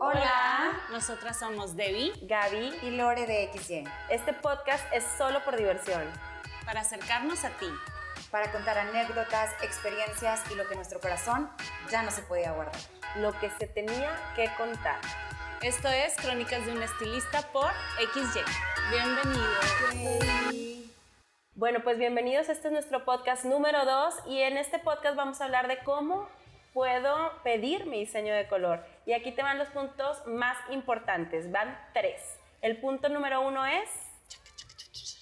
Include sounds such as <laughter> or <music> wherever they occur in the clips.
Hola. Nosotras somos Debbie Gaby y Lore de XY. Este podcast es solo por diversión. para acercarnos a ti. Para contar anécdotas, experiencias y lo que nuestro corazón ya no se podía guardar. Lo que se tenía que contar. Esto es Crónicas de un estilista por XY. Bienvenidos. Bueno, pues bienvenidos. Este es nuestro podcast número 2 y en este podcast vamos a hablar de cómo puedo pedir mi diseño de color. Y aquí te van los puntos más importantes. Van tres. El punto número uno es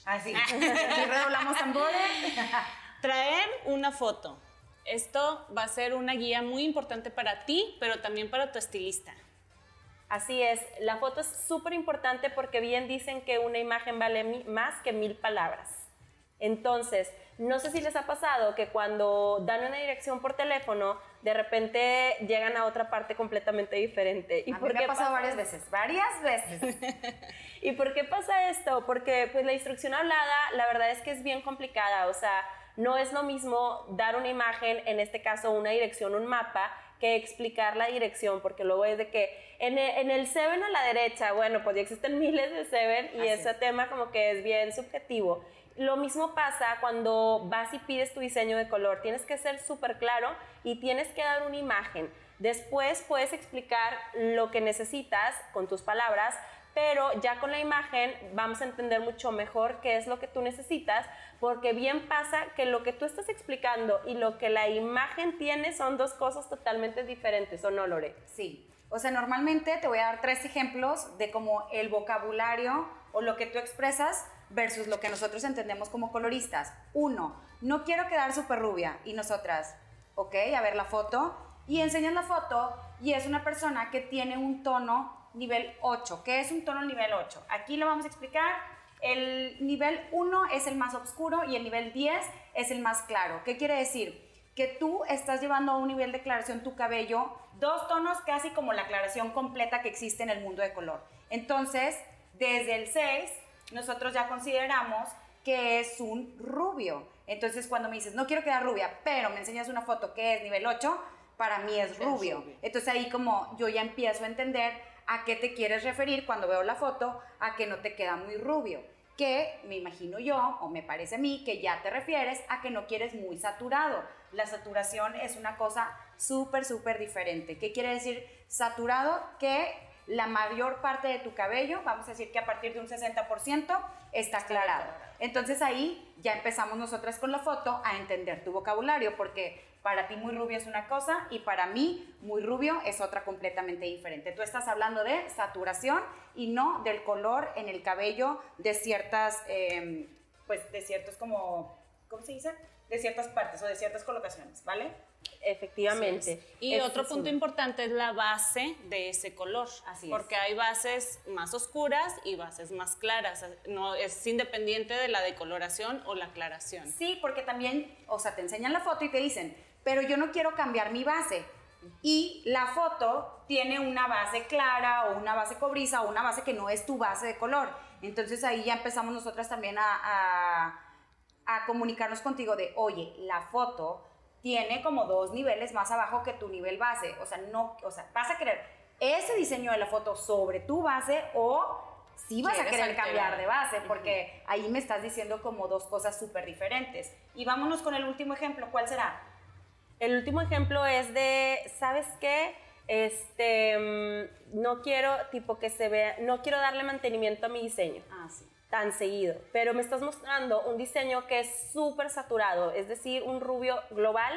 Así. y redoblamos tambores. <laughs> Traer una foto. Esto va a ser una guía muy importante para ti, pero también para tu estilista. Así es, la foto es súper importante porque bien dicen que una imagen vale más que mil palabras. Entonces, no sé si les ha pasado que cuando dan una dirección por teléfono, de repente llegan a otra parte completamente diferente. a mí me ha pasado pasa varias veces, varias veces. <laughs> ¿Y por qué pasa esto? Porque pues la instrucción hablada, la verdad es que es bien complicada, o sea, no es lo mismo dar una imagen, en este caso una dirección, un mapa, que explicar la dirección, porque luego es de que en el, en el Seven a la derecha, bueno, pues ya existen <laughs> miles de Seven y Así ese es. tema como que es bien subjetivo. Lo mismo pasa cuando vas y pides tu diseño de color. Tienes que ser súper claro y tienes que dar una imagen. Después puedes explicar lo que necesitas con tus palabras, pero ya con la imagen vamos a entender mucho mejor qué es lo que tú necesitas, porque bien pasa que lo que tú estás explicando y lo que la imagen tiene son dos cosas totalmente diferentes, ¿o no, Lore? Sí. O sea, normalmente te voy a dar tres ejemplos de cómo el vocabulario o lo que tú expresas versus lo que nosotros entendemos como coloristas. Uno, no quiero quedar súper rubia. Y nosotras, ok, a ver la foto. Y enseñas la foto y es una persona que tiene un tono nivel 8. ¿Qué es un tono nivel 8? Aquí lo vamos a explicar. El nivel 1 es el más oscuro y el nivel 10 es el más claro. ¿Qué quiere decir? que tú estás llevando a un nivel de aclaración tu cabello, dos tonos casi como la aclaración completa que existe en el mundo de color. Entonces, desde el 6, nosotros ya consideramos que es un rubio. Entonces, cuando me dices, no quiero quedar rubia, pero me enseñas una foto que es nivel 8, para mí es rubio. Entonces ahí como yo ya empiezo a entender a qué te quieres referir cuando veo la foto, a que no te queda muy rubio. Que me imagino yo, o me parece a mí, que ya te refieres a que no quieres muy saturado. La saturación es una cosa súper, súper diferente. ¿Qué quiere decir saturado? Que la mayor parte de tu cabello, vamos a decir que a partir de un 60%, está aclarado. Entonces ahí ya empezamos nosotras con la foto a entender tu vocabulario, porque para ti muy rubio es una cosa y para mí muy rubio es otra completamente diferente. Tú estás hablando de saturación y no del color en el cabello de ciertas, eh, pues de ciertos como, ¿cómo se dice? De ciertas partes o de ciertas colocaciones, ¿vale? Efectivamente. Y Ese otro punto importante es la base de ese color. Así es. Porque hay bases más oscuras y bases más claras. No es independiente de la decoloración o la aclaración. Sí, porque también, o sea, te enseñan la foto y te dicen, pero yo no quiero cambiar mi base. Y la foto tiene una base clara o una base cobriza o una base que no es tu base de color. Entonces ahí ya empezamos nosotras también a, a, a comunicarnos contigo de, oye, la foto tiene como dos niveles más abajo que tu nivel base. O sea, no, o sea, vas a querer ese diseño de la foto sobre tu base o sí vas a querer alterar. cambiar de base, porque ahí me estás diciendo como dos cosas súper diferentes. Y vámonos con el último ejemplo, ¿cuál será? El último ejemplo es de, ¿sabes qué? Este, mm, no quiero, tipo, que se vea, no quiero darle mantenimiento a mi diseño Ah, sí. Tan seguido, pero me estás mostrando un diseño que es súper saturado, es decir, un rubio global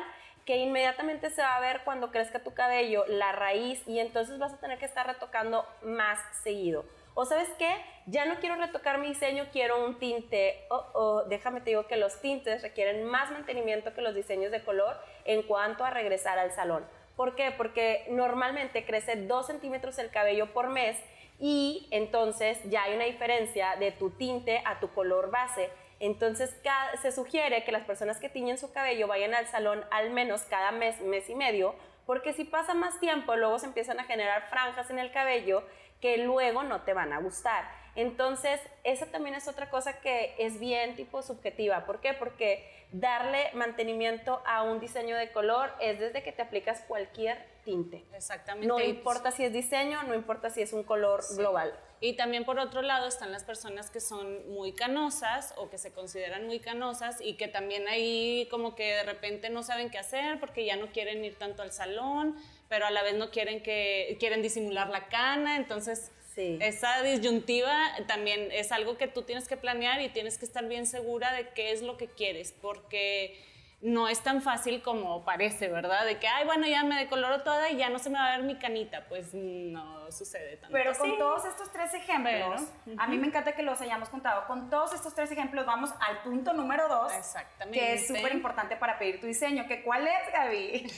que inmediatamente se va a ver cuando crezca tu cabello, la raíz, y entonces vas a tener que estar retocando más seguido. O sabes qué, ya no quiero retocar mi diseño, quiero un tinte. Oh, oh, déjame te digo que los tintes requieren más mantenimiento que los diseños de color en cuanto a regresar al salón. ¿Por qué? Porque normalmente crece 2 centímetros el cabello por mes y entonces ya hay una diferencia de tu tinte a tu color base. Entonces se sugiere que las personas que tiñen su cabello vayan al salón al menos cada mes, mes y medio, porque si pasa más tiempo luego se empiezan a generar franjas en el cabello que luego no te van a gustar. Entonces, esa también es otra cosa que es bien tipo subjetiva. ¿Por qué? Porque darle mantenimiento a un diseño de color es desde que te aplicas cualquier tinte. Exactamente. No importa si es diseño, no importa si es un color global. Y también por otro lado están las personas que son muy canosas o que se consideran muy canosas y que también ahí como que de repente no saben qué hacer porque ya no quieren ir tanto al salón, pero a la vez no quieren que quieren disimular la cana, entonces Sí. esa disyuntiva también es algo que tú tienes que planear y tienes que estar bien segura de qué es lo que quieres, porque no es tan fácil como parece, ¿verdad? De que, ay, bueno, ya me decoloro toda y ya no se me va a ver mi canita. Pues no sucede tanto Pero así. con todos estos tres ejemplos, Pero, a mí me encanta que los hayamos contado. Con todos estos tres ejemplos vamos al punto número dos, Exactamente. que es súper importante para pedir tu diseño. ¿Que ¿Cuál es, Gaby?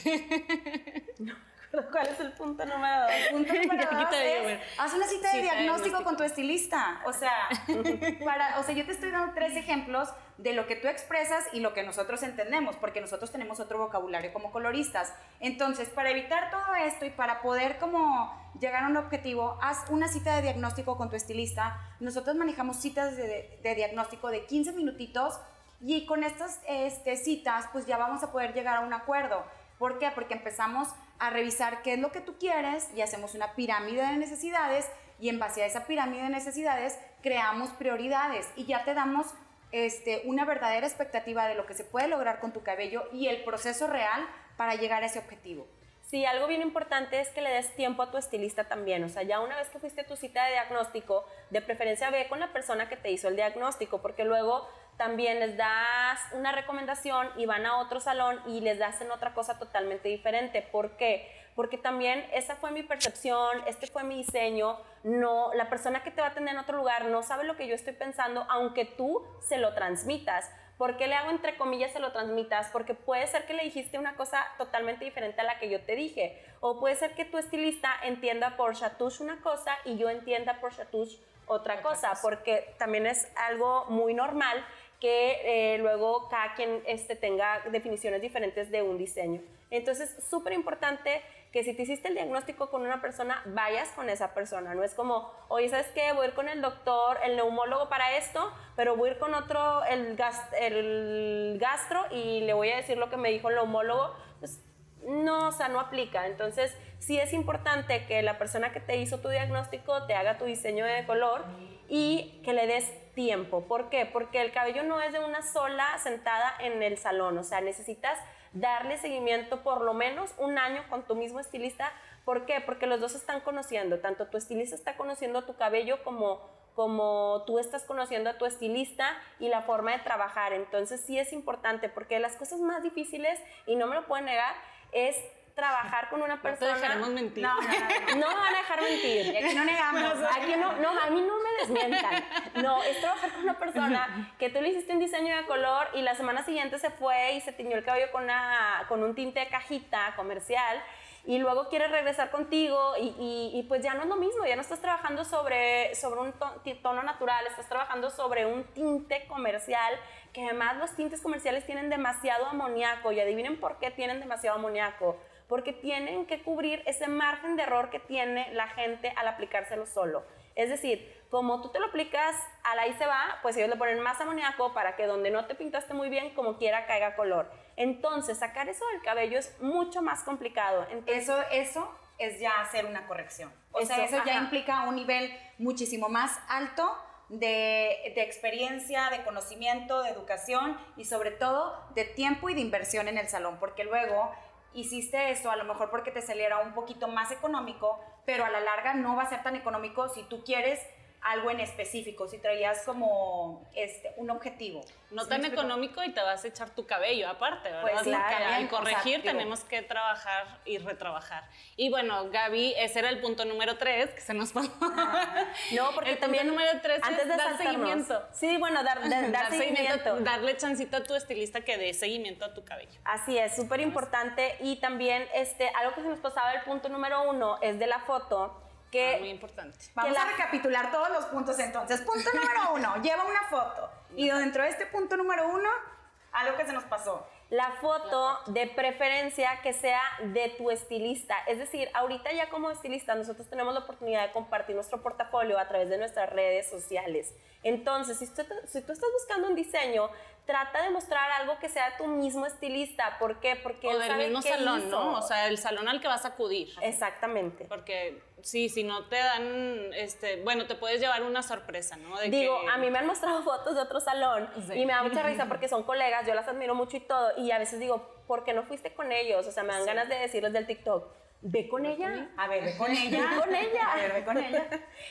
<laughs> ¿Cuál es el punto número dos? Punto <laughs> número dos de es, haz una cita de Cita de diagnóstico diagnóstico. con tu estilista. O sea, <laughs> para, o sea, yo te estoy dando tres ejemplos de lo que tú expresas y lo que nosotros entendemos, porque nosotros tenemos otro vocabulario como coloristas. Entonces, para evitar todo esto y para poder como llegar a un objetivo, haz una cita de diagnóstico con tu estilista. Nosotros manejamos citas de, de diagnóstico de 15 minutitos y con estas este, citas, pues ya vamos a poder llegar a un acuerdo. ¿Por qué? Porque empezamos a revisar qué es lo que tú quieres y hacemos una pirámide de necesidades y en base a esa pirámide de necesidades creamos prioridades y ya te damos este, una verdadera expectativa de lo que se puede lograr con tu cabello y el proceso real para llegar a ese objetivo. Sí, algo bien importante es que le des tiempo a tu estilista también. O sea, ya una vez que fuiste a tu cita de diagnóstico, de preferencia ve con la persona que te hizo el diagnóstico, porque luego también les das una recomendación y van a otro salón y les hacen otra cosa totalmente diferente. ¿Por qué? Porque también esa fue mi percepción, este fue mi diseño. No, la persona que te va a atender en otro lugar no sabe lo que yo estoy pensando, aunque tú se lo transmitas. ¿Por qué le hago entre comillas se lo transmitas? Porque puede ser que le dijiste una cosa totalmente diferente a la que yo te dije. O puede ser que tu estilista entienda por chatouche una cosa y yo entienda por chatouche otra, cosa, porque también es algo muy normal que eh, luego cada quien este, tenga definiciones diferentes de un diseño. Entonces, súper importante que si te hiciste el diagnóstico con una persona, vayas con esa persona. No es como, oye, ¿sabes qué? Voy a ir con el doctor, el neumólogo para esto, pero voy a ir con otro, el, gas- el gastro, y le voy a decir lo que me dijo el neumólogo. Pues no, o sea, no aplica. Entonces, sí es importante que la persona que te hizo tu diagnóstico te haga tu diseño de color y que le des tiempo. ¿Por qué? Porque el cabello no es de una sola sentada en el salón. O sea, necesitas darle seguimiento por lo menos un año con tu mismo estilista. ¿Por qué? Porque los dos están conociendo. Tanto tu estilista está conociendo tu cabello como como tú estás conociendo a tu estilista y la forma de trabajar. Entonces sí es importante porque las cosas más difíciles, y no me lo pueden negar, es trabajar con una No te persona. dejaremos mentir. No, no, no, no. No me van a dejar mentir. <laughs> Aquí no negamos. Aquí no, no, a mí no me desmientan. No, es trabajar con una persona <laughs> que tú le hiciste un diseño de color y la semana siguiente se fue y se tiñó el cabello con, una, con un tinte de cajita comercial y luego quiere regresar contigo y, y- y pues ya no es lo mismo, ya no estás trabajando sobre, sobre un tono natural, estás trabajando sobre un tinte comercial, que además los tintes comerciales tienen demasiado amoníaco y adivinen por qué tienen demasiado amoníaco porque tienen que cubrir ese margen de error que tiene la gente al aplicárselo solo. Es decir, como tú te lo aplicas al ahí se va, pues ellos le ponen más amoníaco para que donde no te pintaste muy bien, como quiera caiga color. Entonces, sacar eso del cabello es mucho más complicado. Entonces, Eso, eso es ya hacer una corrección. O sea, Eso, eso ya implica un nivel muchísimo más alto de, de experiencia, de conocimiento, de educación y sobre todo de tiempo y de inversión en el salón, porque luego hiciste eso a lo mejor porque te saliera un poquito más económico, pero a la larga no va a ser tan económico si tú quieres algo en específico, si traías como este, un objetivo. No ¿Sí tan económico y te vas a echar tu cabello aparte, ¿verdad? Pues claro, al o sea, corregir tenemos que trabajar y retrabajar. Y bueno, Gaby, ese era el punto número tres que se nos pasó. no, porque el también punto número tres antes es de dar seguimiento. Sí, bueno, dar, <laughs> dar- dar seguimiento. darle chancito a tu estilista que dé seguimiento a tu cabello. Así es, súper importante. Y también este, algo que se nos pasaba el punto número uno es de la foto, que Ah, muy importante. Vamos que a la- recapitular todos los puntos entonces. Punto <laughs> número uno, lleva una foto. Y dentro de este punto número uno, algo que se nos pasó. La foto, de preferencia que sea de tu estilista. Es decir, ahorita ya como estilista nosotros tenemos la oportunidad de compartir nuestro portafolio a través de nuestras redes sociales. Entonces, si tú, si tú estás buscando un diseño, trata de mostrar algo que sea tu mismo estilista. ¿Por qué? Porque o del mismo salón, ¿no? O sea, el salón al que vas a acudir. Exactamente. Porque sí, si no te dan, este, bueno, te puedes llevar una sorpresa, ¿no? Digo, a mí me han mostrado <laughs> fotos de otro salón y me da mucha risa <laughs> porque son colegas, yo las admiro mucho y todo, y a veces digo, ¿por qué no fuiste con ellos? O sea, me dan ganas de decirles del TikTok ve con ella. A ver, ve con ella. Ve con ella. <laughs> A ver, ve con <laughs> ella.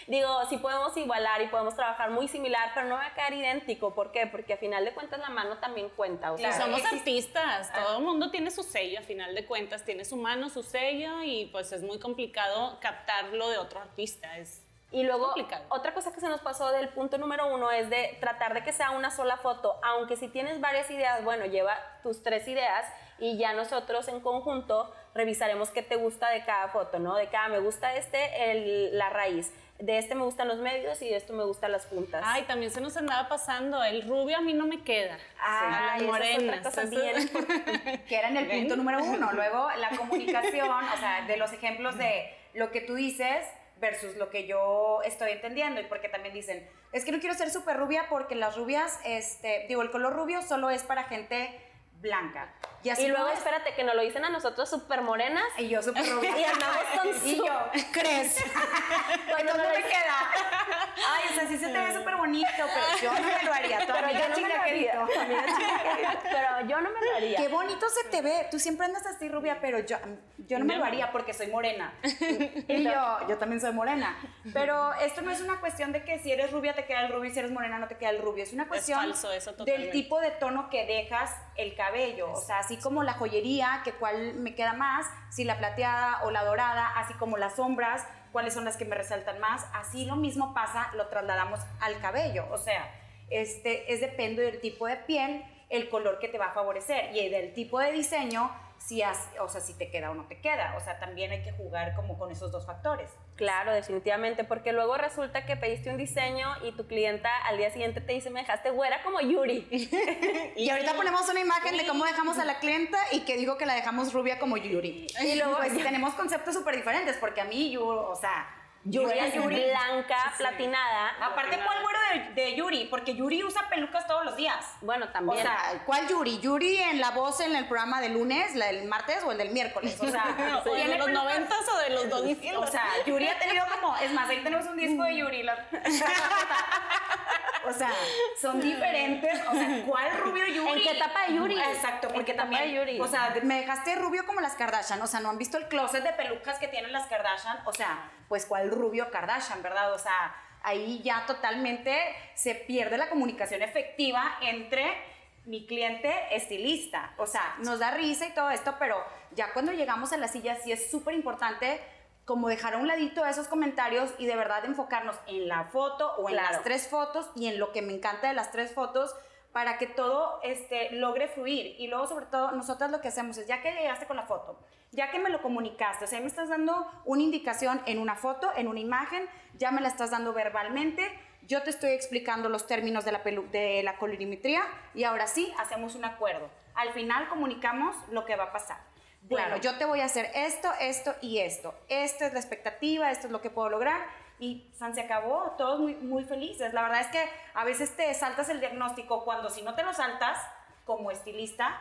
Digo, sí podemos igualar y podemos trabajar muy similar, pero no va a quedar idéntico. ¿Por qué? Porque a final de cuentas la mano también cuenta. O sea, somos artistas, ah. todo el mundo tiene su sello, a final de cuentas tiene su mano, su sello y pues es muy complicado captarlo de otro artista. Es y luego, otra cosa que se nos pasó del punto número uno es de tratar de que sea una sola foto, aunque si tienes varias ideas, bueno, lleva tus tres ideas y ya nosotros en conjunto revisaremos qué te gusta de cada foto, ¿no? De cada me gusta este, el, la raíz. De este me gustan los medios y de esto me gustan las puntas. Ay, también se nos andaba pasando. El rubio a mí no me queda. Ah, las morenas. que era en el punto número uno. Luego, la comunicación, o sea, de los ejemplos de lo que tú dices versus lo que yo estoy entendiendo. Y porque también dicen, es que no quiero ser súper rubia porque las rubias, este, digo, el color rubio solo es para gente blanca. Y, luego, espérate, que nos lo dicen a nosotros súper morenas. Y yo súper rubia. y andamos con <laughs> Y yo, ¿crees? <laughs> Cuando no me queda. Ay, o sea, sí se te ve súper bonito, pero yo no me lo haría. pero yo no me lo haría. <laughs> pero yo no me lo haría. Qué bonito se te ve. Tú siempre andas así rubia, pero yo, yo no me lo haría porque soy morena. y yo, yo también soy morena. Pero esto no es una cuestión de que si eres rubia te queda el rubio y si eres morena no te queda el rubio. Es una cuestión del tipo de tono que dejas el cabello. O sea, así como la joyería, que cuál me queda más, si la plateada o la dorada, así como las sombras, cuáles son las que me resaltan más. Así lo mismo pasa, lo trasladamos al cabello. O sea, este es depende del tipo de piel, el color que te va a favorecer y del tipo de diseño si, o sea, si te queda o no te queda. O sea, también hay que jugar como con esos dos factores. Claro, definitivamente, porque luego resulta que pediste un diseño y tu clienta al día siguiente te dice, me dejaste güera como Yuri. <laughs> y ahorita ponemos una imagen de cómo dejamos a la clienta y que digo que la dejamos rubia como Yuri. Y luego pues tenemos conceptos súper diferentes, porque a mí, yo, o sea, Yuri es Yuri blanca, platinada. Aparte, ¿cuál güero de, Yuri? Porque Yuri usa pelucas todos los días. Bueno, también. O sea, ¿cuál Yuri? ¿Yuri en la voz en el programa de lunes, la del martes o el del miércoles? O sea, <laughs> de los noventas o de los dos O sea, Yuri ha tenido como, es más, ahí tenemos un disco de Yuri. <laughs> <laughs> o sea, son diferentes. O sea, ¿cuál rubio Yuri? ¿En qué etapa de Yuri? Exacto, porque también, de Yuri? o sea, me dejaste rubio como las Kardashian. O sea, ¿no han visto el closet de pelucas que tienen las Kardashian? O sea, pues cuál rubio Kardashian, ¿verdad? O sea, ahí ya totalmente se pierde la comunicación efectiva entre mi cliente estilista. O sea, nos da risa y todo esto, pero ya cuando llegamos a la silla sí es súper importante como dejar a un ladito esos comentarios y de verdad enfocarnos en la foto o en las tres fotos y en lo que me encanta de las tres fotos para que todo este, logre fluir. Y luego, sobre todo, nosotros lo que hacemos es, ya que llegaste con la foto, ya que me lo comunicaste, o sea, me estás dando una indicación en una foto, en una imagen, ya me la estás dando verbalmente, yo te estoy explicando los términos de la, de la colorimetría y ahora sí, hacemos un acuerdo. Al final comunicamos lo que va a pasar. Bueno, yo te voy a hacer esto, esto y esto. Esto es la expectativa, esto es lo que puedo lograr y San se acabó, todos muy, muy felices. La verdad es que a veces te saltas el diagnóstico cuando si no te lo saltas como estilista,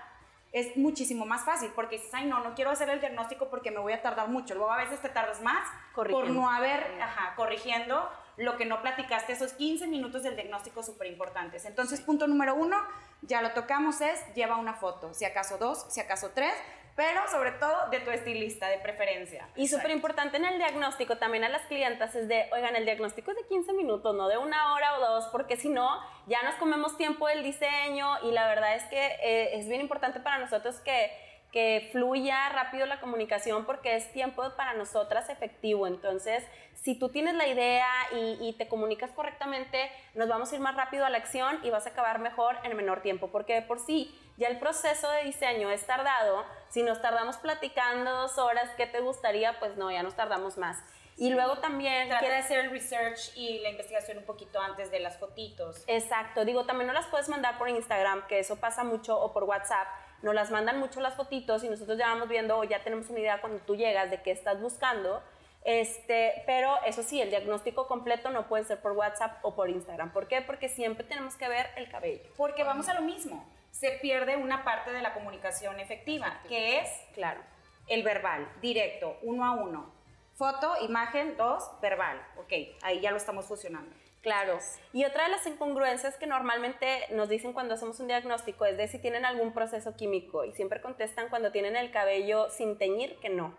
es muchísimo más fácil porque dices, ay, no, no quiero hacer el diagnóstico porque me voy a tardar mucho. Luego a veces te tardas más por no haber, ajá, corrigiendo lo que no platicaste, esos 15 minutos del diagnóstico súper importantes. Entonces, punto número uno, ya lo tocamos, es lleva una foto, si acaso dos, si acaso tres, pero sobre todo de tu estilista de preferencia. Y súper importante en el diagnóstico también a las clientas es de, oigan, el diagnóstico es de 15 minutos, no de una hora o dos, porque si no, ya nos comemos tiempo del diseño y la verdad es que eh, es bien importante para nosotros que que fluya rápido la comunicación porque es tiempo para nosotras efectivo. Entonces, si tú tienes la idea y, te comunicas correctamente, nos vamos a ir más rápido a la acción y vas a acabar mejor en menor tiempo. Porque por sí, ya el proceso de diseño es tardado. Si nos tardamos platicando dos horas, ¿qué te gustaría? Pues no, ya nos tardamos más. Y luego también... quiere hacer el research y la investigación un poquito antes de las fotitos. Exacto. Digo, también no las puedes mandar por Instagram, que eso pasa mucho, o por WhatsApp nos las mandan mucho las fotitos y nosotros ya vamos viendo o ya tenemos una idea cuando tú llegas de qué estás buscando. Este, pero eso sí, el diagnóstico completo no puede ser por WhatsApp o por Instagram. ¿Por qué? Porque siempre tenemos que ver el cabello. Porque vamos a lo mismo. Se pierde una parte de la comunicación efectiva, que es, Claro. el verbal, directo, uno a uno. Foto, imagen, dos, verbal. Ok, ahí ya lo estamos fusionando. Claro. Y otra de las incongruencias que normalmente nos dicen cuando hacemos un diagnóstico es de si tienen algún proceso químico y siempre contestan cuando tienen el cabello sin teñir que no.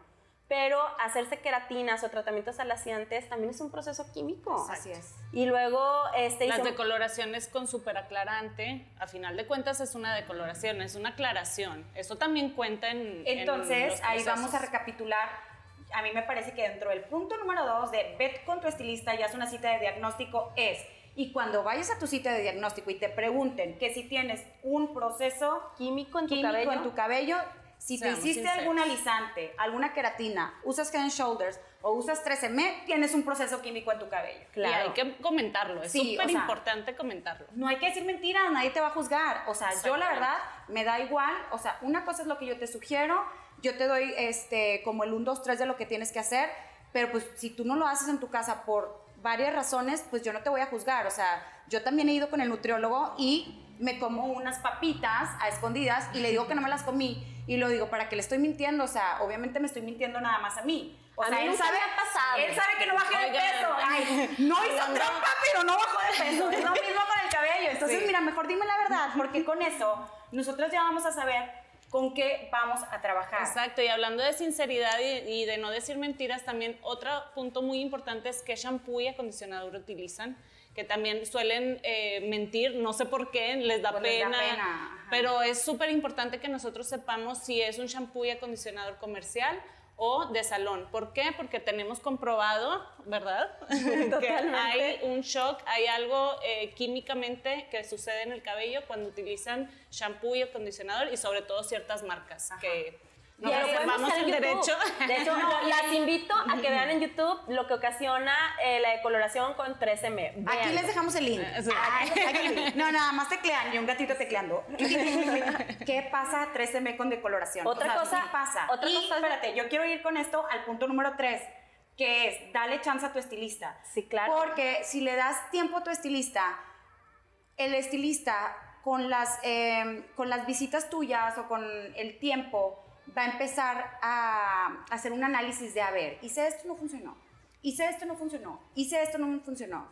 Pero hacerse queratinas o tratamientos alaciantes también es un proceso químico. Así es. Y luego este Las decoloraciones con superaclarante, a final de cuentas es una decoloración, es una aclaración. Eso también cuenta en. en Entonces, los ahí vamos a recapitular. A mí me parece que dentro del punto número dos de vete con tu estilista y haz una cita de diagnóstico es, y cuando vayas a tu cita de diagnóstico y te pregunten que si tienes un proceso químico en tu químico cabello. en tu cabello, si te hiciste sinceros. algún alisante, alguna queratina, usas Head and Shoulders o usas 13M, tienes un proceso químico en tu cabello. Claro. Y hay que comentarlo, es Sí, o súper sea, importante comentarlo. No hay que decir mentiras, nadie te va a juzgar. O sea, yo la verdad me da igual. O sea, una cosa es lo que yo te sugiero, yo te doy este como el 1, 2, 3 de lo que tienes que hacer, pero pues si tú no lo haces en tu casa por varias razones, pues yo no te voy a juzgar. O sea, yo también he ido con el nutriólogo y me como unas papitas a escondidas y le digo que no me las comí y lo digo para que le estoy mintiendo. O sea, obviamente me estoy mintiendo nada más a mí. O A sea, mí él sabe, ha pasado. él sabe que no bajé de peso. Ay, no hizo trampa, pero no bajó de peso. Es lo mismo con el cabello. Entonces, Sí. mira, mejor dime la verdad, porque con eso nosotros ya vamos a saber con qué vamos a trabajar. Exacto, y hablando de sinceridad y, y de no decir mentiras, también otro punto muy importante es qué shampoo y acondicionador utilizan, que también suelen eh, mentir, no sé por qué, les da Pues les da pena, pena, pero es súper importante que nosotros sepamos si es un shampoo y acondicionador comercial o de salón. ¿Por qué? Porque tenemos comprobado, ¿verdad? <laughs> <laughs> que hay un shock, hay algo eh, químicamente que sucede en el cabello cuando utilizan shampoo y acondicionador y sobre todo ciertas marcas que Y no buscar el en derecho. YouTube. De hecho, <laughs> No, las invito a que vean en YouTube lo que ocasiona eh, la decoloración con 13M. Aquí les dejamos el link. Sí. Aquí- aquí- no, nada más teclean y un gatito tecleando. <laughs> ¿Qué pasa 13M con decoloración? Otra cosa- ¿qué pasa? otra y, cosa es- espérate, yo quiero ir con esto al punto número 3, que es dale chance a tu estilista. Sí, claro. Porque si le das tiempo a tu estilista, el estilista con las, eh, con las visitas tuyas o con el tiempo va a empezar a hacer un análisis de, a ver, hice esto, no funcionó, hice esto, no funcionó, hice esto, no funcionó.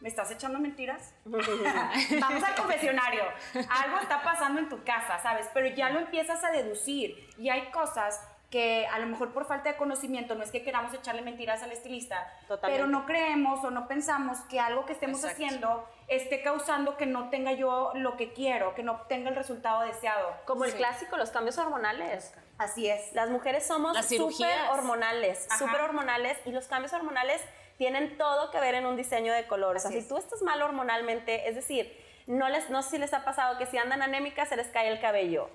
¿Me estás echando mentiras? <laughs> Vamos al confesionario. Algo está pasando en tu casa, ¿sabes? Pero ya lo empiezas a deducir y hay cosas que a lo mejor por falta de conocimiento no es que queramos echarle mentiras al estilista, Totalmente. pero no creemos o no pensamos que algo que estemos Exacto. haciendo esté causando que no tenga yo lo que quiero, que no obtenga el resultado deseado. Como el clásico, los cambios hormonales. Así es. Las mujeres somos súper hormonales, súper hormonales y los cambios hormonales tienen todo que ver en un diseño de color. O sea, si tú estás mal hormonalmente, es decir, no, les, no sé si les ha pasado que si andan anémicas se les cae el cabello.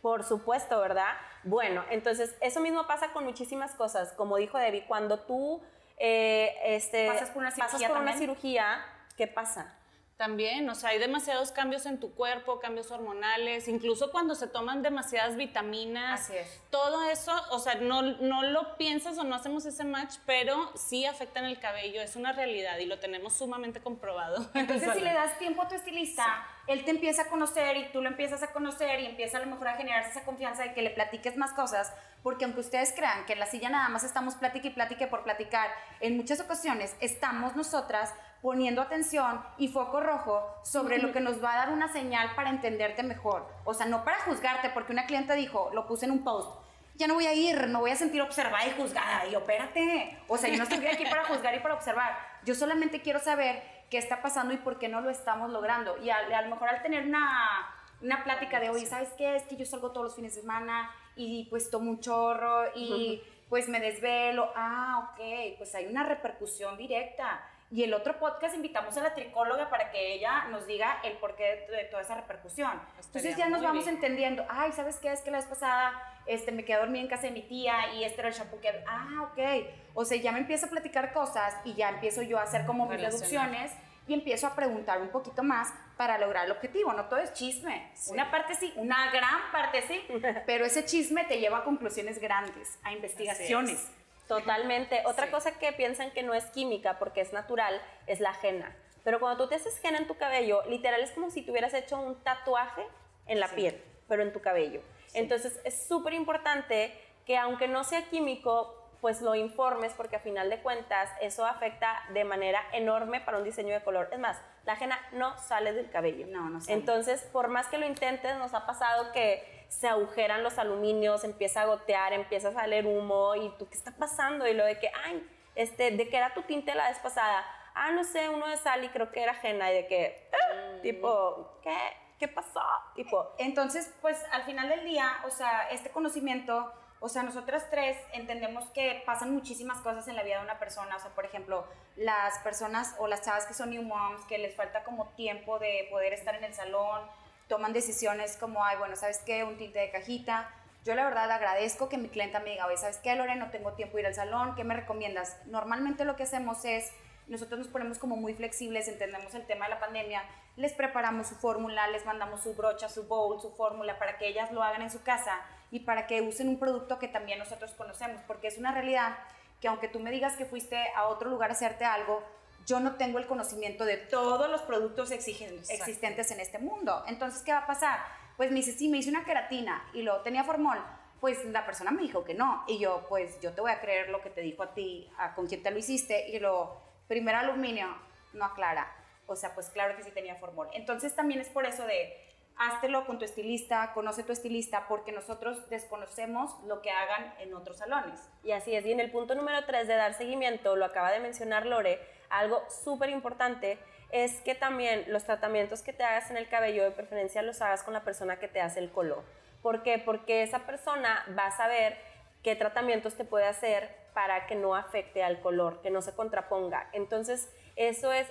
Por supuesto, ¿verdad? Bueno, entonces eso mismo pasa con muchísimas cosas. Como dijo Debbie, cuando tú eh, este, Pasas por una cirugía por una cirugía, ¿qué pasa? También, o sea, hay demasiados cambios en tu cuerpo, cambios hormonales, incluso cuando se toman demasiadas vitaminas. Así es. Todo eso, o sea, no, no lo piensas o no hacemos ese match, pero sí afectan el cabello, es una realidad y lo tenemos sumamente comprobado. <laughs> Entonces, si le das tiempo a tu estilista, él te empieza a conocer y tú lo empiezas a conocer y empieza a lo mejor a generarse esa confianza de que le platiques más cosas, porque aunque ustedes crean que en la silla nada más estamos platique y platique por platicar, en muchas ocasiones estamos nosotras poniendo atención y foco rojo sobre lo que nos va a dar una señal para entenderte mejor. O sea, no para juzgarte, porque una clienta dijo, lo puse en un post, ya no voy a ir, no voy a sentir observada y juzgada. Y yo, espérate. O sea, yo no estoy aquí para juzgar y para observar. Yo solamente quiero saber qué está pasando y por qué no lo estamos logrando. Y a, a lo mejor al tener una, una plática de, oye, ¿sabes qué? Es que yo salgo todos los fines de semana y pues tomo un chorro y pues me desvelo. Ah, ok, pues hay una repercusión directa. Y el otro podcast invitamos a la tricóloga para que ella nos diga el porqué de, de toda esa repercusión. Entonces ya nos vamos bien. entendiendo. Ay, ¿sabes qué? Es que la vez pasada este, me quedé dormida en casa de mi tía y este era el shampoo que... Ah, ok. O sea, ya me empiezo a platicar cosas y ya empiezo yo a hacer como mis deducciones y empiezo a preguntar un poquito más para lograr el objetivo. No todo es chisme. Una parte sí, una gran parte sí, <laughs> pero ese chisme te lleva a conclusiones grandes, a investigaciones. Totalmente. Otra cosa que piensan que no es química porque es natural es la henna. Pero cuando tú te haces henna en tu cabello, literal es como si tuvieras hecho un tatuaje en la piel, pero en tu cabello. Entonces es súper importante que aunque no sea químico, pues lo informes porque a final de cuentas eso afecta de manera enorme para un diseño de color. Es más, la henna no sale del cabello. No, no sale. Entonces, por más que lo intentes, nos ha pasado que se agujeran los aluminios, empieza a gotear, empieza a salir humo y tú, ¿qué está pasando? Y lo de que, ay, este, de que era tu tinte la vez pasada. Ah, no sé, uno de sal y creo que era henna y de que, ah, tipo, ¿qué? ¿Qué pasó? Tipo, Entonces, pues al final del día, o sea, este conocimiento, o sea, nosotras tres entendemos que pasan muchísimas cosas en la vida de una persona. O sea, por ejemplo, las personas o las chavas que son new moms, que les falta como tiempo de poder estar en el salón, toman decisiones como, ay, bueno, ¿sabes qué? Un tinte de cajita. Yo la verdad agradezco que mi clienta me diga, oye, ¿sabes qué, Lore? No tengo tiempo de ir al salón, ¿qué me recomiendas? Normalmente lo que hacemos es, nosotros nos ponemos como muy flexibles, entendemos el tema de la pandemia, les preparamos su fórmula, les mandamos su brocha, su bowl, su fórmula para que ellas lo hagan en su casa y para que usen un producto que también nosotros conocemos, porque es una realidad que aunque tú me digas que fuiste a otro lugar a hacerte algo, yo no tengo el conocimiento de todos los productos existentes en este mundo. Entonces, ¿qué va a pasar? Pues me dice, sí, me hice una queratina y lo tenía formol. Pues la persona me dijo que no. Y yo, pues yo te voy a creer lo que te dijo a ti, a con quién te lo hiciste. Y lo, primer aluminio, no aclara. O sea, pues claro que sí tenía formol. Entonces también es por eso de, háztelo con tu estilista, conoce tu estilista, porque nosotros desconocemos lo que hagan en otros salones. Y así es. Y en el punto número tres de dar seguimiento, lo acaba de mencionar Lore, algo súper importante es que también los tratamientos que te hagas en el cabello, de preferencia los hagas con la persona que te hace el color. ¿Por qué? Porque esa persona va a saber qué tratamientos te puede hacer para que no afecte al color, que no se contraponga. Entonces, eso es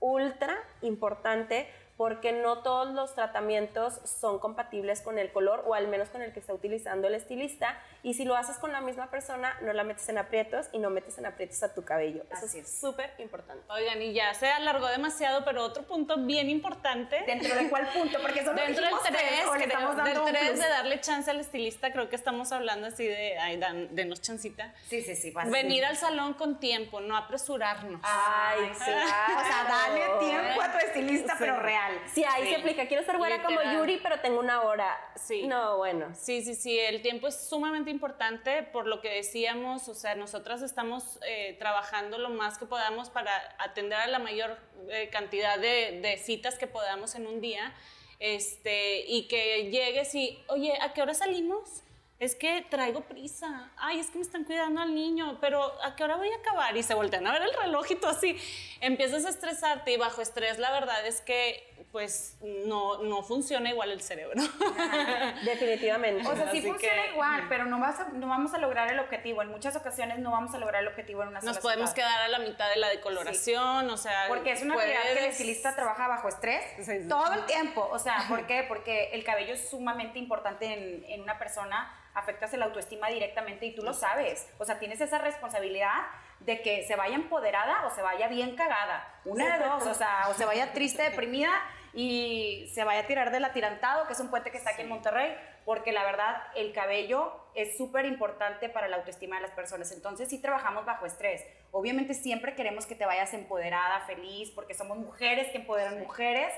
ultra importante porque no todos los tratamientos son compatibles con el color o al menos con el que está utilizando el estilista y si lo haces con la misma persona no la metes en aprietos y no metes en aprietos a tu cabello. Eso Así es súper importante. Oigan, y ya se alargó demasiado, pero otro punto bien importante. ¿Dentro de cuál punto? Porque solo Dentro del dijimos tres, 3, o le estamos dando del un 3 plus. de darle chance al estilista, creo que estamos hablando así de, ay, dan, denos chancita. Sí, sí, sí. vas. Venir al salón con tiempo, no apresurarnos. Ay, sí. <laughs> claro. O sea, dale tiempo a tu estilista, pero real. Sí, ahí Sí. se aplica. Quiero ser buena como. Yuri, pero tengo una hora. Sí. No, bueno. Sí, sí, sí, el tiempo es sumamente importante por lo que decíamos, o sea, nosotras estamos eh, trabajando lo más que podamos para atender a la mayor eh, cantidad de, de citas que podamos en un día, este, y que llegues y, oye, ¿a qué hora salimos? Es que traigo prisa. Ay, es que me están cuidando al niño, pero ¿a qué hora voy a acabar? Y se voltean a ver el reloj y tú así. Empiezas a estresarte y bajo estrés la verdad es que pues no, no funciona igual el cerebro. <laughs> Definitivamente. O sea, sí Así funciona que- igual, pero no, vas a- no vamos a lograr el objetivo. En muchas ocasiones no vamos a lograr el objetivo en una Nos sola podemos ciudad. quedar a la mitad de la decoloración, o sea. Porque es una realidad que el puedes- estilista trabaja bajo estrés Sí, sí. todo el tiempo. O sea, ¿por qué? Porque el cabello es sumamente importante en, en una persona, afectas el autoestima directamente y tú lo sabes. O sea, tienes esa responsabilidad de que se vaya empoderada o se vaya bien cagada. Una de dos, o sea, o se vaya triste, deprimida y se vaya a tirar del atirantado, que es un puente que está aquí en Monterrey, porque la verdad el cabello es súper importante para la autoestima de las personas. Entonces sí trabajamos bajo estrés. Obviamente siempre queremos que te vayas empoderada, feliz, porque somos mujeres que empoderan mujeres.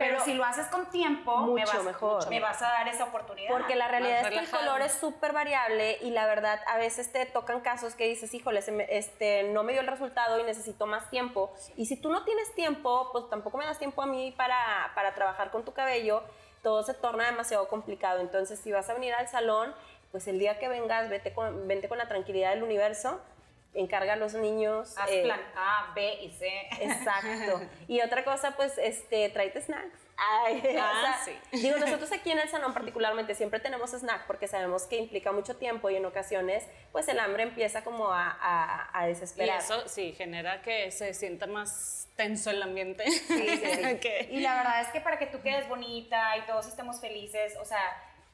Pero, Pero si lo haces con tiempo, me, mucho vas, mejor. me vas a dar esa oportunidad. Porque la realidad es que el color es súper variable y la verdad a veces te tocan casos que dices, híjole, me- este, no me dio el resultado y necesito más tiempo. Y si tú no tienes tiempo, pues tampoco me das tiempo a mí para, para trabajar con tu cabello, todo se torna demasiado complicado. Entonces, si vas a venir al salón, pues el día que vengas, vete con, vente con la tranquilidad del universo, encarga a los niños. Haz eh, plan A, B y C. Exacto. <laughs> Y otra cosa, pues, este, tráete snacks. Ay, <laughs> o Ah, sea, sí. Digo, <laughs> nosotros aquí en el salón particularmente siempre tenemos snack porque sabemos que implica mucho tiempo y en ocasiones, pues el hambre empieza como a, a, a Y desesperar. eso sí genera que se sienta más tenso el ambiente. Sí, sí, sí. Y la verdad es que para que tú quedes bonita y todos estemos felices, o sea,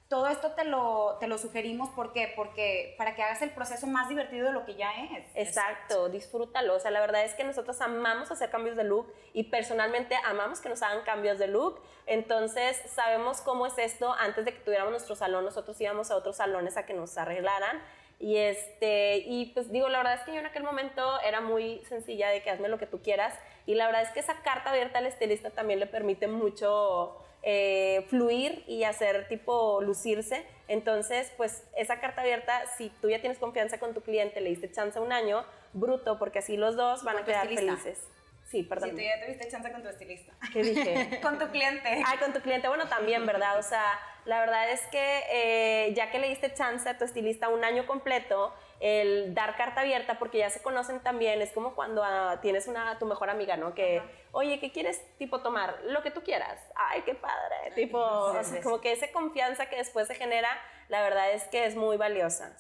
todo esto te lo, te lo sugerimos, ¿por? Porque para que hagas el proceso más divertido de lo que ya es. Exacto, disfrútalo. O sea, la verdad es que nosotros amamos hacer cambios de look y personalmente amamos que nos hagan cambios de look. Entonces, sabemos cómo es esto. Antes de que tuviéramos nuestro salón, nosotros íbamos a otros salones a que nos arreglaran. Y, este, y pues digo, la verdad es que yo en aquel momento era muy sencilla de que hazme lo que tú quieras. Y la verdad es que esa carta abierta al estilista también le permite mucho eh, fluir y hacer tipo lucirse. Entonces, pues esa carta abierta, si tú ya tienes confianza con tu cliente, le diste chance un año, bruto, porque así los dos van a quedar felices. Sí, perdón. Si tú ya tuviste chance con tu estilista. ¿Qué dije? <laughs> con tu cliente. Ah, con tu cliente. Bueno, también, ¿verdad? O sea, la verdad es que eh, ya que le diste chance a tu estilista un año completo, el dar carta abierta, porque ya se conocen también, es como cuando ah, tienes una, tu mejor amiga, ¿no? Que, oye, ¿qué quieres, tipo, tomar? Lo que tú quieras. Ay, qué padre. tipo, como que esa confianza que después se genera, la verdad es que es muy valiosa.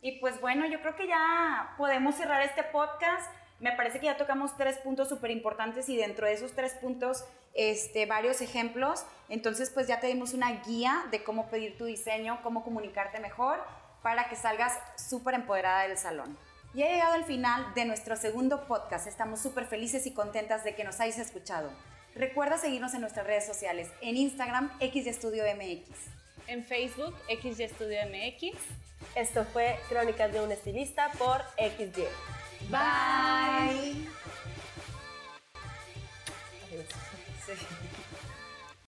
Y pues bueno, yo creo que ya podemos cerrar este podcast. Me parece que ya tocamos tres puntos súper importantes y dentro de esos tres puntos, este, varios ejemplos. Entonces, pues ya te dimos una guía de cómo pedir tu diseño, cómo comunicarte mejor para que salgas súper empoderada del salón. Y ha llegado el final de nuestro segundo podcast. Estamos súper felices y contentas de que nos hayas escuchado. Recuerda seguirnos en nuestras redes sociales, en Instagram, XYEstudio.mx. En Facebook, XYEstudio.mx. Esto fue Crónicas de un Estilista por XY. Bye.